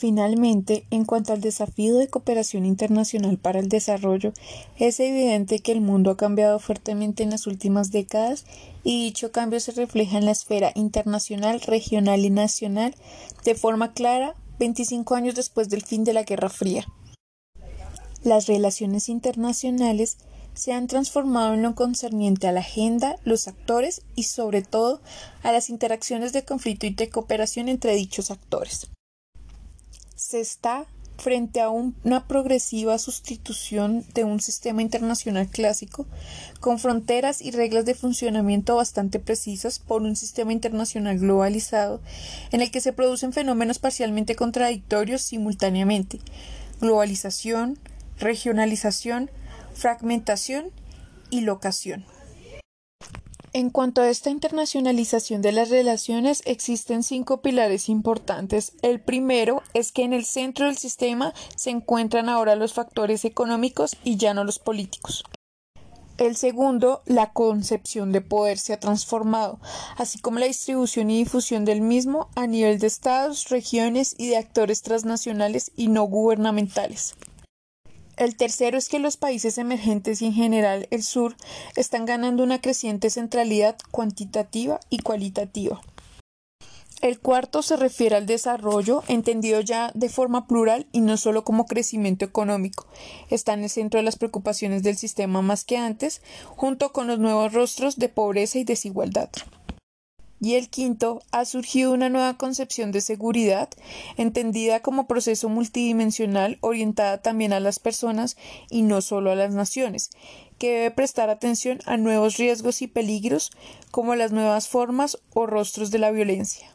Finalmente, en cuanto al desafío de cooperación internacional para el desarrollo, es evidente que el mundo ha cambiado fuertemente en las últimas décadas y dicho cambio se refleja en la esfera internacional, regional y nacional de forma clara 25 años después del fin de la Guerra Fría. Las relaciones internacionales se han transformado en lo concerniente a la agenda, los actores y sobre todo a las interacciones de conflicto y de cooperación entre dichos actores se está frente a una progresiva sustitución de un sistema internacional clásico con fronteras y reglas de funcionamiento bastante precisas por un sistema internacional globalizado en el que se producen fenómenos parcialmente contradictorios simultáneamente globalización, regionalización, fragmentación y locación. En cuanto a esta internacionalización de las relaciones, existen cinco pilares importantes. El primero es que en el centro del sistema se encuentran ahora los factores económicos y ya no los políticos. El segundo, la concepción de poder se ha transformado, así como la distribución y difusión del mismo a nivel de estados, regiones y de actores transnacionales y no gubernamentales. El tercero es que los países emergentes y en general el sur están ganando una creciente centralidad cuantitativa y cualitativa. El cuarto se refiere al desarrollo, entendido ya de forma plural y no solo como crecimiento económico. Está en el centro de las preocupaciones del sistema más que antes, junto con los nuevos rostros de pobreza y desigualdad. Y el quinto, ha surgido una nueva concepción de seguridad, entendida como proceso multidimensional orientada también a las personas y no solo a las naciones, que debe prestar atención a nuevos riesgos y peligros como las nuevas formas o rostros de la violencia.